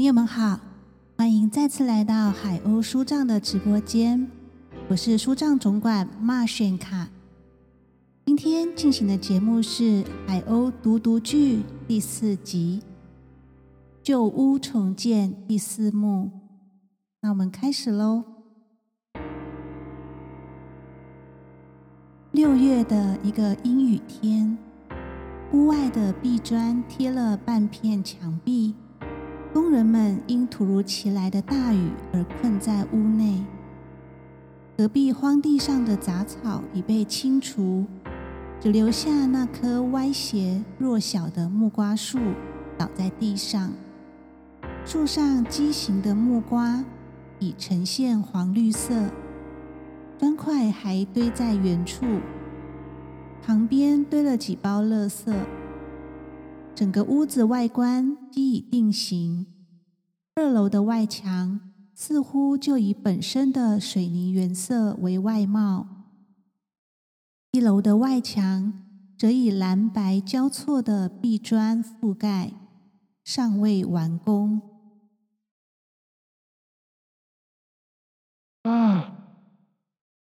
朋友们好，欢迎再次来到海鸥书账的直播间，我是书账总管马炫卡。今天进行的节目是《海鸥读读剧》第四集《旧屋重建》第四幕。那我们开始喽。六月的一个阴雨天，屋外的壁砖贴了半片墙壁。工人们因突如其来的大雨而困在屋内。隔壁荒地上的杂草已被清除，只留下那棵歪斜弱小的木瓜树倒在地上。树上畸形的木瓜已呈现黄绿色，砖块还堆在原处，旁边堆了几包垃圾。整个屋子外观既已定型，二楼的外墙似乎就以本身的水泥原色为外貌，一楼的外墙则以蓝白交错的壁砖覆盖，尚未完工。啊！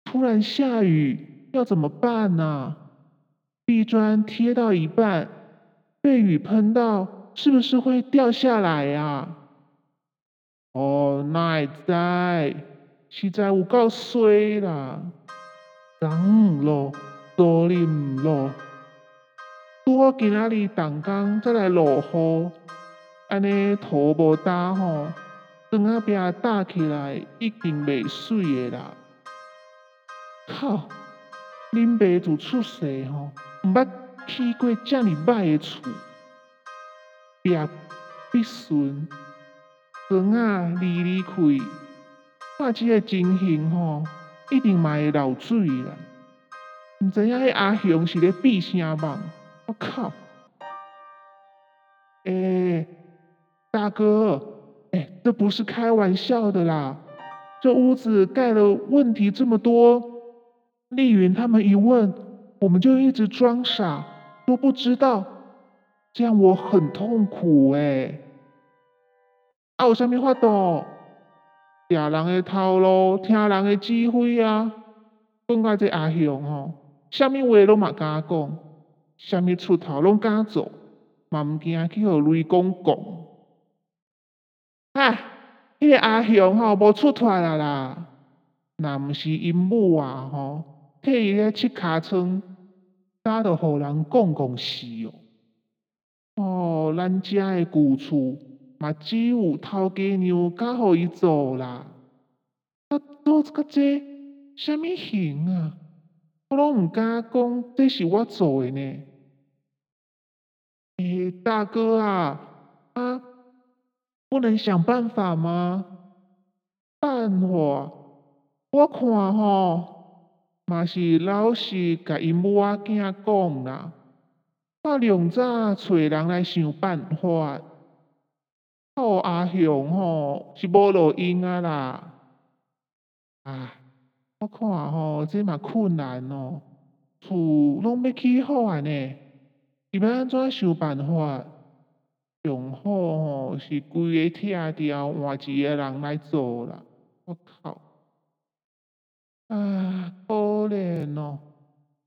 突然下雨，要怎么办呢？壁砖贴到一半。被雨喷到，是不是会掉下来呀？哦，那在，实在有够衰啦！冷咯，多淋咯，拄好今仔日动工再来落雨，安尼土无打吼，砖啊边打起来已经袂水诶啦。靠，恁爸就出世吼，毋捌。去过这么歹的厝，壁必顺，砖啊离离开，看这个情形吼，一定嘛会漏水啦。唔知影迄阿雄是咧闭啥梦？我靠！哎，大哥，哎，这不是开玩笑的啦！这屋子盖了问题这么多，丽云他们一问，我们就一直装傻。都不知道，这样我很痛苦哎！啊，有啥物法度？听人的头路，听人的指挥啊！讲到这阿雄吼，啥物话拢嘛敢讲，啥物出头拢敢做，嘛毋惊去互雷公讲。哎，迄个阿雄吼无出头啦啦，若毋是因母啊吼，替伊咧切尻川。家都互人讲讲是哦，哦，咱家的旧厝嘛只有头家娘敢互伊做啦。啊，做这个这，什么型啊？我拢唔敢讲，这是我做的呢。诶，大哥啊，啊，不能想办法吗？办法，我看吼。嘛是老师甲因母仔囝讲啦，我两早找人来想办法。靠阿雄吼是无路用啊啦，啊，我看吼这嘛困难哦，厝拢要起好啊呢，伊要安怎想办法？上好吼是规个拆掉换一个人来做啦，我靠！啊，怜哦！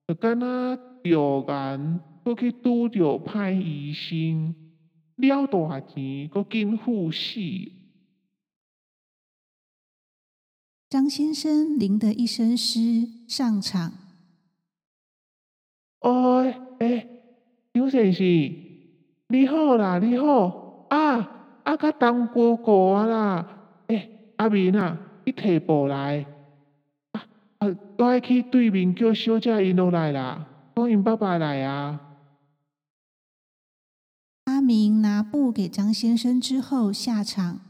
就敢若着眼，搁去拄着歹医生，了大钱，搁紧赴死。张先生淋的一身湿上场。哦，哎，张先生，你好啦，你好啊！啊，甲当哥哥啊啦！哎，阿明啊，你提步来。啊，我爱去对面叫小姐因落来啦，讲因爸爸来啊。阿明拿布给张先生之后下场。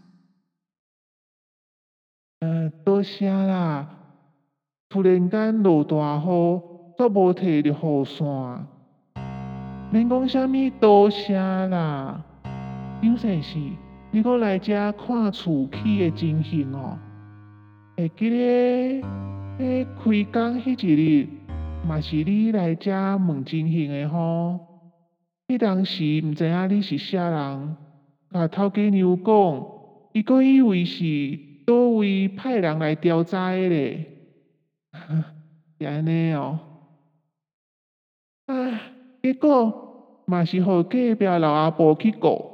呃，多谢啦。突然间落大雨，都无摕着雨伞。免讲啥物多谢啦。张先生，你搁来遮看厝起的情形哦？会记得？迄，开工迄一日，嘛是你来遮问情形的吼。迄当时毋知影你是啥人，甲头家娘讲，伊阁以为是倒位派人来调查诶咧，是安尼哦。啊，结果嘛是互隔壁老阿婆去告，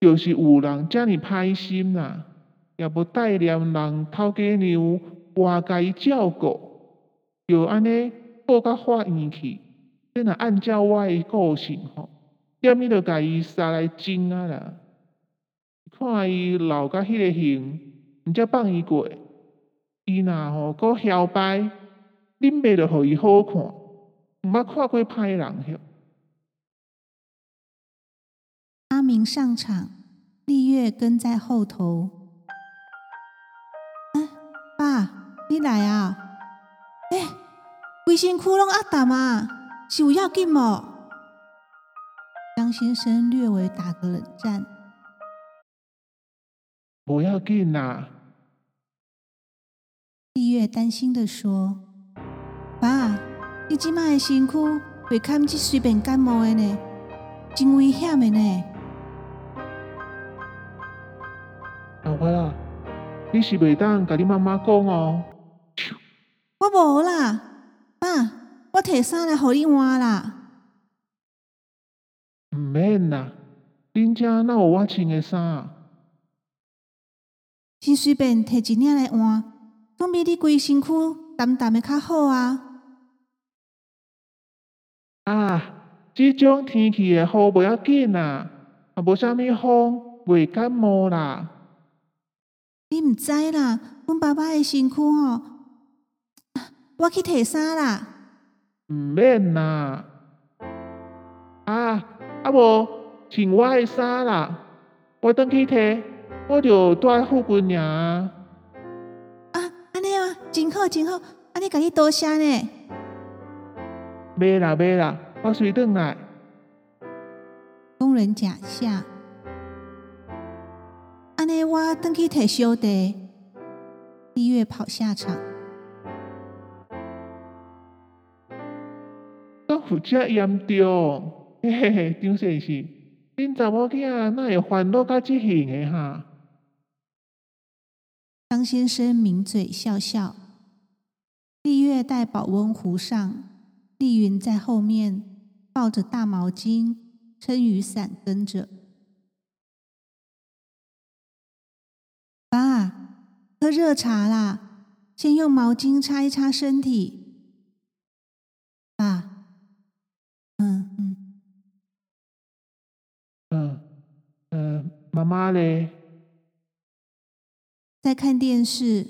就是有人遮尔歹心啦，也无带念人头家娘偌甲伊照顾，就安尼告到法院去。真若按照我的个性吼，点伊就甲伊杀来蒸啊啦！看伊老甲迄个形，毋则放伊过。伊若吼阁嚣摆，恁爸就互伊好看，毋捌看过歹人许。阿明上场，丽月跟在后头。你来啊！哎，规身躯拢压淡啊！是有要紧无？张先生略微打个冷战。不要紧啦。丽月担心的说：“爸，你即卖的身躯会堪只随便感冒的呢，真危险的呢。”老婆啦，你是袂当甲你妈妈讲哦。我无啦，爸。我摕衫来互你换啦。毋免啦，恁遮哪有我穿的衫？先随便摕一领来换，总比你规身躯澹澹的较好啊。啊，即种天气的雨不要紧啦，也无啥物风，袂感冒啦。你毋知啦，阮爸爸的身躯吼，我去摕衫啦。毋免啦，啊，啊无穿我的衫啦，我转去摕，我就带附近尔。啊，安尼啊，真好真好，安尼甲你多谢呢。袂啦袂啦，我随转来。工人假下，安尼我转去摕小弟，一月跑下场。有遮严重，嘿嘿嘿，张先生，恁查某囝哪会烦恼到即型的哈？张先生抿嘴笑笑。丽月带保温壶上，丽云在后面抱着大毛巾撑雨伞跟着。爸，喝热茶啦，先用毛巾擦一擦身体。爸。妈妈嘞，在看电视。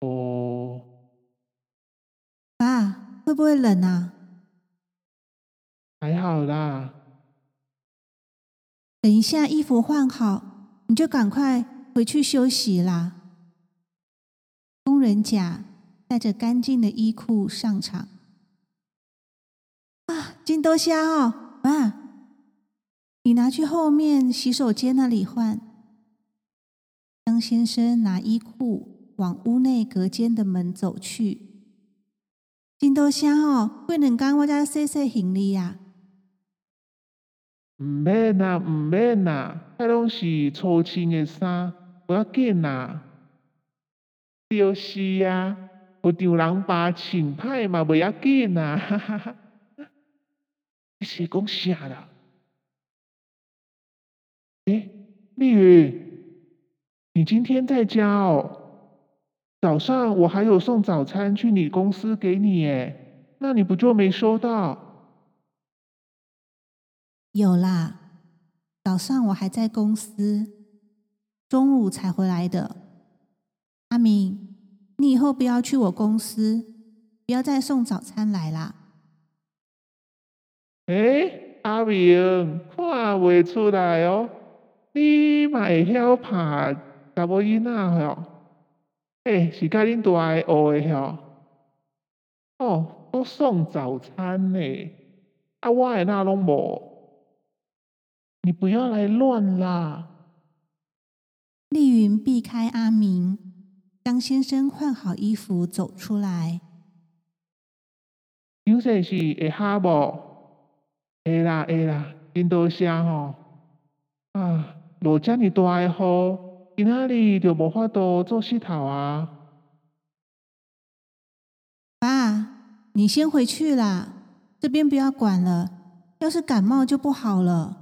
哦，爸，会不会冷啊？还好啦。等一下衣服换好，你就赶快回去休息啦。工人甲带着干净的衣裤上场。啊，金多虾哦，爸。你拿去后面洗手间那里换。张先生拿衣裤往屋内隔间的门走去。真多声哦，过两天我才洗洗行李呀。唔免啦，唔免啦，迄拢是粗穿的衫，不要紧啦。就是啊，有丈人爸穿歹嘛，不要紧啦，哈哈哈。你是讲啥啦？哎，丽宇，你今天在家哦？早上我还有送早餐去你公司给你，哎，那你不就没收到？有啦，早上我还在公司，中午才回来的。阿明，你以后不要去我公司，不要再送早餐来啦。哎，阿明，看不出来哦。你嘛会晓拍查某囡仔吼？诶，是甲恁大个学的吼？哦，都送早餐呢，啊，我诶那拢无。你不要来乱啦！丽云避开阿明，张先生换好衣服走出来。张先生会哈无？会啦会啦，真多声吼。啊。落遮尔大诶雨，今仔日就无法度做四头啊！爸，你先回去啦，这边不要管了。要是感冒就不好了。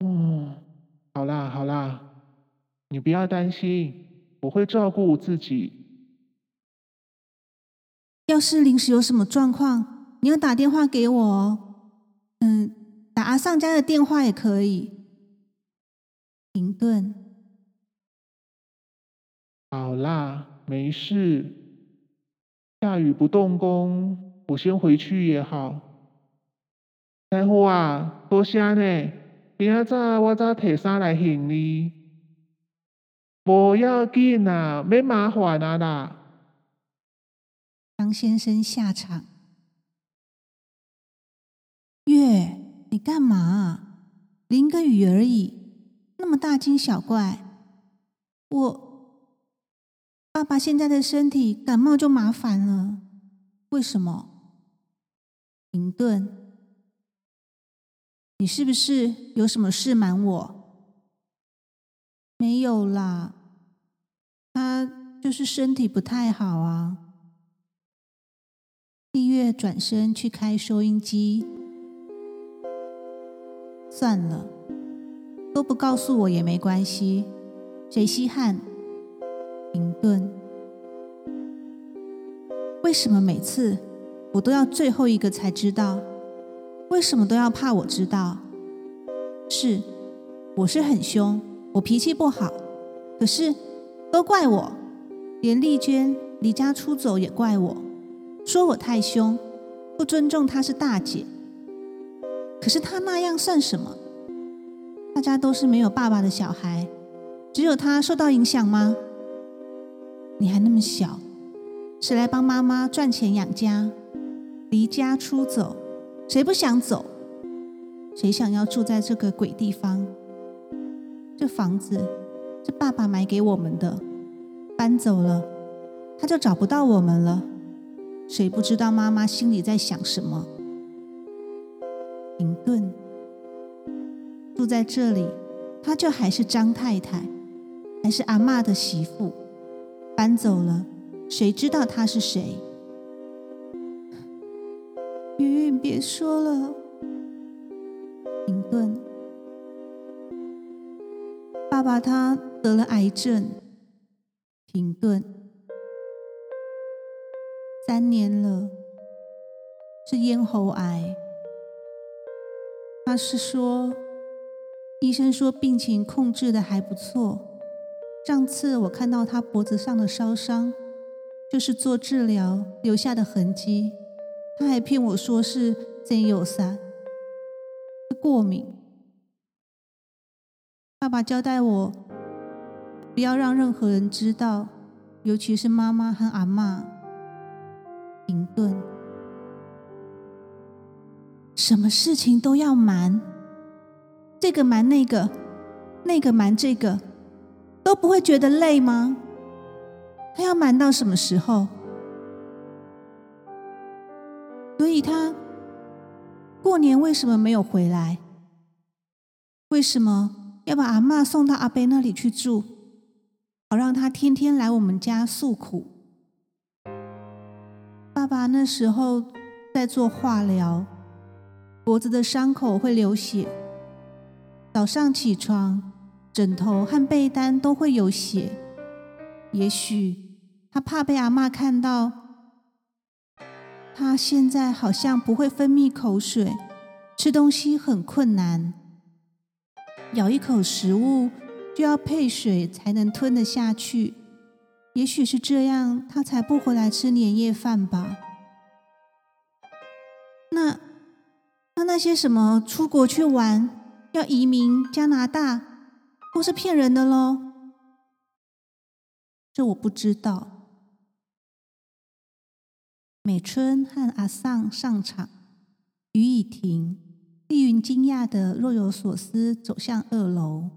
嗯，好啦好啦，你不要担心，我会照顾自己。要是临时有什么状况，你要打电话给我哦。嗯，打阿尚家的电话也可以。停顿。好啦，没事。下雨不动工，我先回去也好。大夫啊，多谢呢。明仔早我再提衫来行李。不要紧啊，没麻烦啊啦。张先生下场。月，你干嘛？淋个雨而已，那么大惊小怪。我爸爸现在的身体感冒就麻烦了，为什么？停顿，你是不是有什么事瞒我？没有啦，他就是身体不太好啊。丽月转身去开收音机。算了，都不告诉我也没关系，谁稀罕？停顿。为什么每次我都要最后一个才知道？为什么都要怕我知道？是，我是很凶，我脾气不好，可是都怪我，连丽娟离家出走也怪我，说我太凶，不尊重她是大姐。可是他那样算什么？大家都是没有爸爸的小孩，只有他受到影响吗？你还那么小，谁来帮妈妈赚钱养家？离家出走，谁不想走？谁想要住在这个鬼地方？这房子是爸爸买给我们的，搬走了，他就找不到我们了。谁不知道妈妈心里在想什么？停顿，住在这里，她就还是张太太，还是阿妈的媳妇。搬走了，谁知道她是谁？云云，别说了。停顿，爸爸他得了癌症。停顿，三年了，是咽喉癌。他是说，医生说病情控制的还不错。上次我看到他脖子上的烧伤，就是做治疗留下的痕迹。他还骗我说是真有三，过敏。爸爸交代我，不要让任何人知道，尤其是妈妈和阿妈。停顿。什么事情都要瞒，这个瞒那个，那个瞒这个，都不会觉得累吗？他要瞒到什么时候？所以他过年为什么没有回来？为什么要把阿妈送到阿贝那里去住，好让他天天来我们家诉苦？爸爸那时候在做化疗。脖子的伤口会流血，早上起床，枕头和被单都会有血。也许他怕被阿妈看到。他现在好像不会分泌口水，吃东西很困难，咬一口食物就要配水才能吞得下去。也许是这样，他才不回来吃年夜饭吧。那。那些什么出国去玩、要移民加拿大，都是骗人的喽。这我不知道。美春和阿桑上场，雨已停，丽云惊讶的若有所思，走向二楼。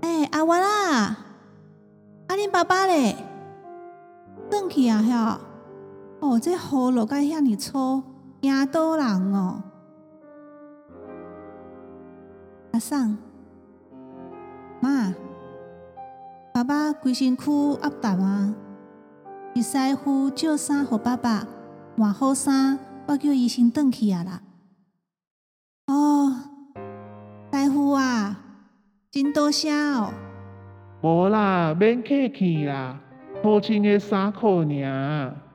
哎，阿娃啦，阿玲爸爸嘞，转去啊哈。哦，这喉咙该向你抽。惊到人哦！阿桑，妈，爸爸规身躯压淡啊，是师傅借衫给爸爸换好衫，我叫医生转去啊啦。哦，师傅啊，真多谢哦。无啦，免客气啦，好穿的衫裤尔。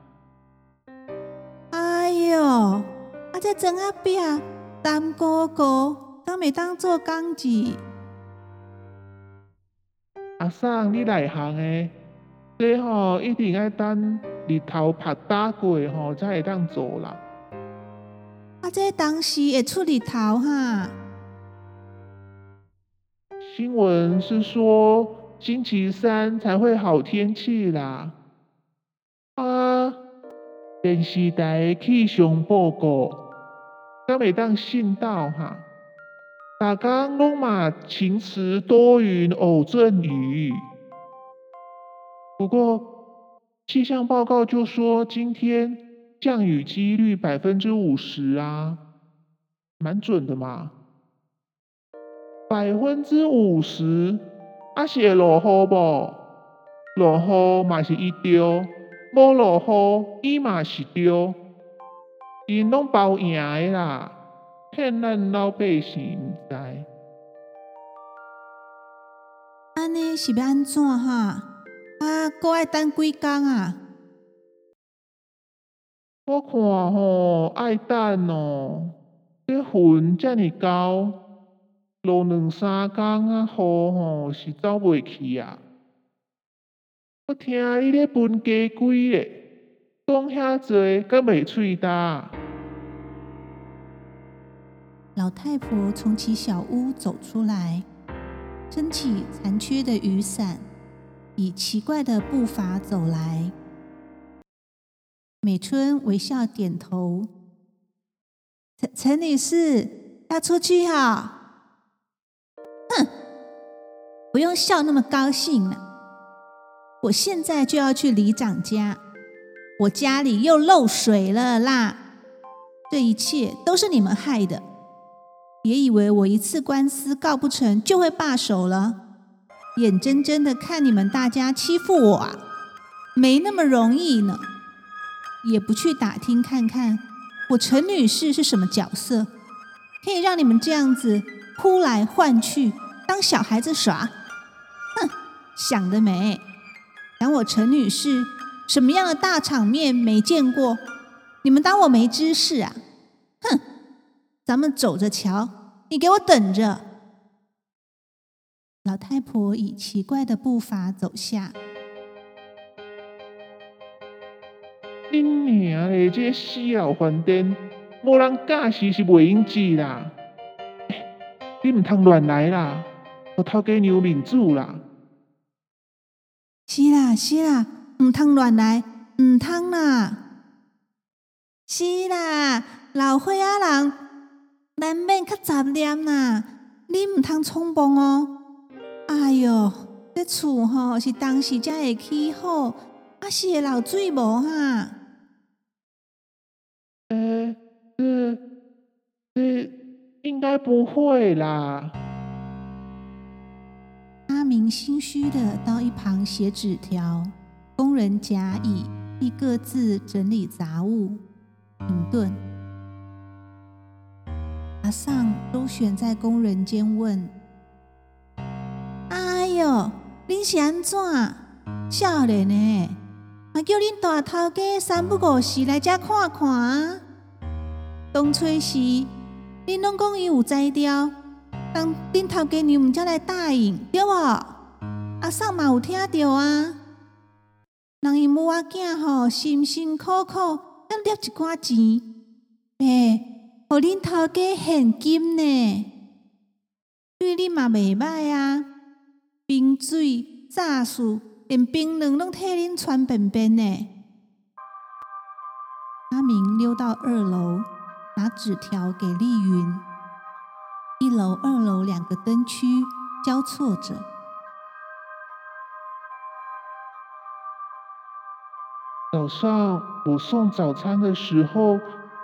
哎哟，啊这装啊饼，淡哥哥，敢会当做工具？阿桑，你内行诶，这吼一定要等日头晒打过吼，才会当做啦。啊这当时会出日头哈？新闻是说星期三才会好天气啦。电视台的气象报告，敢会当信到哈？大家拢嘛晴时多云偶阵雨。不过气象报告就说今天降雨几率百分之五十啊，蛮准的嘛。百分之五十，啊是会落雨无？落雨嘛是一丢，无落雨伊嘛是对，因拢包赢的啦，骗咱老百姓毋知。安尼是要安怎哈？啊，搁爱等几工啊？我看吼爱等哦，这云遮尔高，落两三工啊，雨吼是走袂去啊。我听你咧分家规咧，讲遐济，敢袂喙焦？老太婆从其小屋走出来，撑起残缺的雨伞，以奇怪的步伐走来。美春微笑点头：“陈陈女士要出去哈？哼，不用笑那么高兴了。我现在就要去里长家，我家里又漏水了啦！这一切都是你们害的。别以为我一次官司告不成就会罢手了，眼睁睁的看你们大家欺负我啊，没那么容易呢。”也不去打听看看，我陈女士是什么角色，可以让你们这样子呼来唤去，当小孩子耍？哼，想得美！讲我陈女士什么样的大场面没见过？你们当我没知识啊？哼，咱们走着瞧，你给我等着！老太婆以奇怪的步伐走下。恁娘的，这死老饭店，无人驾驶是袂用住啦！你唔通乱来啦，我头家娘面子啦！是啦是啦，唔通乱来，唔通啦！是啦，老岁仔人难免较杂念啦，你唔通冲动哦！哎哟，这厝吼是当时才会起好，啊是会漏水无哈？应该不会啦。阿明心虚的到一旁写纸条，工人甲乙亦各自整理杂物，停顿。阿尚周旋在工人间问：“哎哟，恁是安怎？少年呢？还叫恁大头家三不五时来遮看看啊？当初时。”恁拢讲伊有才调，当恁头家娘毋则来答应，对无？阿嫂嘛有听着啊。人伊母仔囝吼辛辛苦苦要赚一寡钱，诶，互恁头家现金呢？对你嘛袂歹啊。冰水、炸薯，连冰卵拢替恁穿便便呢。阿明溜到二楼。拿纸条给丽云。一楼、二楼两个灯区交错着。早上我送早餐的时候，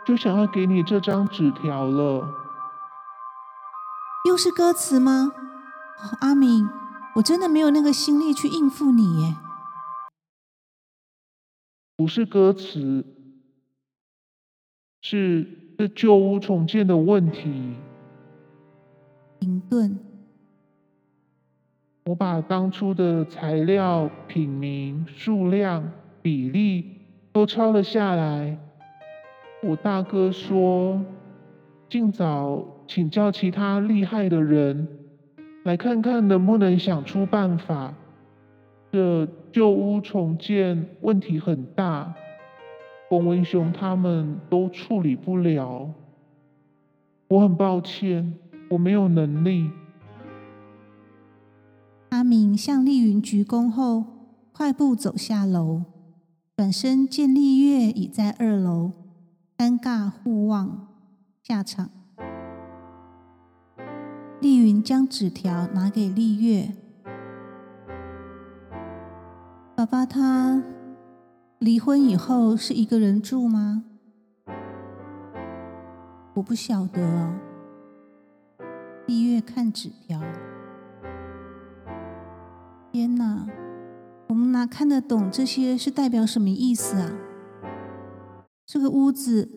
就想要给你这张纸条了。又是歌词吗？阿敏，我真的没有那个心力去应付你耶。不是歌词，是这旧屋重建的问题。顿。我把当初的材料、品名、数量、比例都抄了下来。我大哥说，尽早请教其他厉害的人，来看看能不能想出办法。这旧屋重建问题很大，冯文雄他们都处理不了。我很抱歉，我没有能力。阿明向丽云鞠躬后，快步走下楼，转身见丽月已在二楼，尴尬互望，下场。丽云将纸条拿给丽月：“爸爸他离婚以后是一个人住吗？我不晓得哦。”闭月看纸条。天哪，我们哪看得懂这些是代表什么意思啊？这个屋子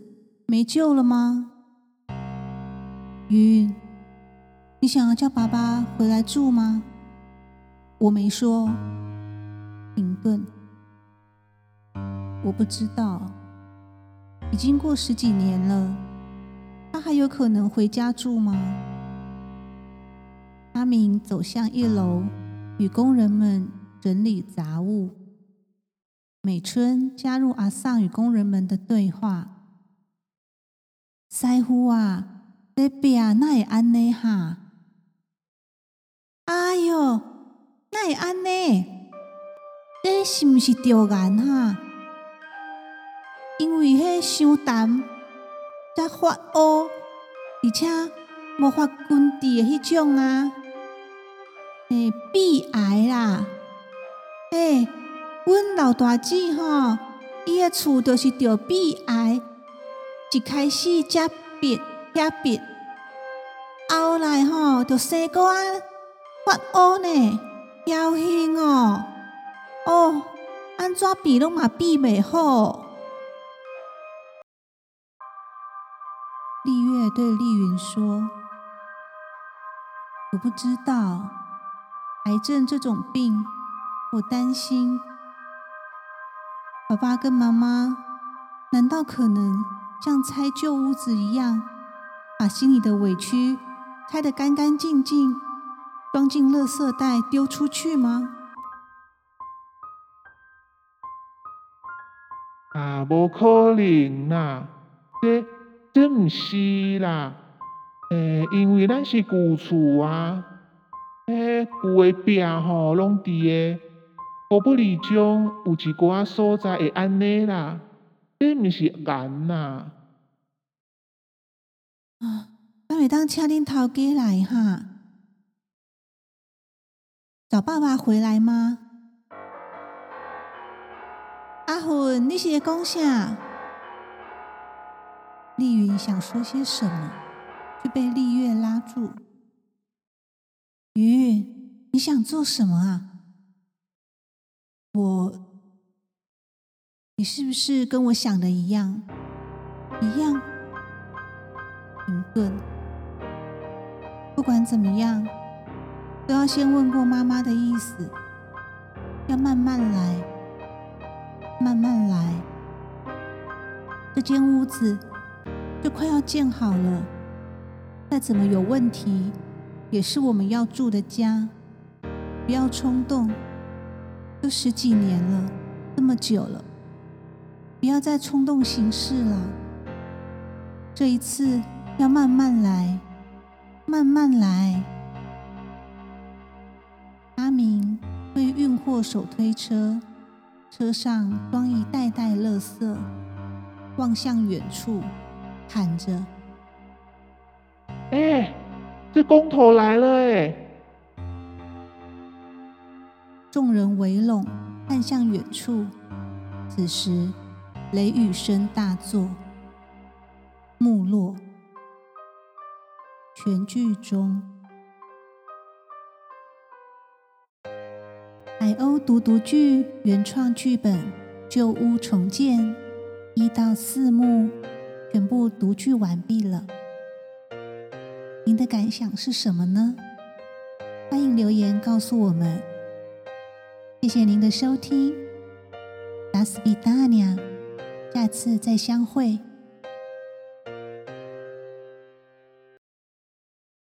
没救了吗？云，你想要叫爸爸回来住吗？我没说。停顿，我不知道。已经过十几年了，他还有可能回家住吗？阿明走向一楼。与工人们整理杂物。美春加入阿桑与工人们的对话。师傅啊，这边那会安尼哈？哎哟，那会安尼？这是不是着眼哈？因为迄伤淡，才发乌，而且无法根治的迄种啊。诶，鼻癌啦！诶，阮老大姐吼，伊个厝就是着鼻癌，一开始才鼻遐鼻，后来吼就生个啊发乌呢，要命哦！哦，安怎鼻拢嘛闭袂好？丽月对丽云说：“我不知道。”癌症这种病，我担心，爸爸跟妈妈难道可能像拆旧屋子一样，把心里的委屈拆得干干净净，装进垃圾袋丢出去吗？啊，无可能啦，这这唔是啦，诶，因为咱是旧厝啊。迄旧的壁吼，拢伫个古不里中有一寡所在会安尼啦，这毋是眼呐。啊，那会当请恁头家来哈？找爸爸回来吗？阿หุ่你是在讲啥？丽云想说些什么，却被丽月拉住。云云，你想做什么啊？我，你是不是跟我想的一样？一样。停顿。不管怎么样，都要先问过妈妈的意思，要慢慢来，慢慢来。这间屋子就快要建好了，再怎么有问题。也是我们要住的家，不要冲动。都十几年了，这么久了，不要再冲动行事了。这一次要慢慢来，慢慢来。阿明会运货手推车，车上装一袋袋垃圾，望向远处，喊着：“哎！”这工头来了哎！众人围拢，看向远处。此时，雷雨声大作，木落，全剧终。海鸥读读剧原创剧本《旧屋重建》一到四幕全部读剧完毕了，您的感想是什么呢？欢迎留言告诉我们。谢谢您的收听，达斯比达尼亚，下次再相会。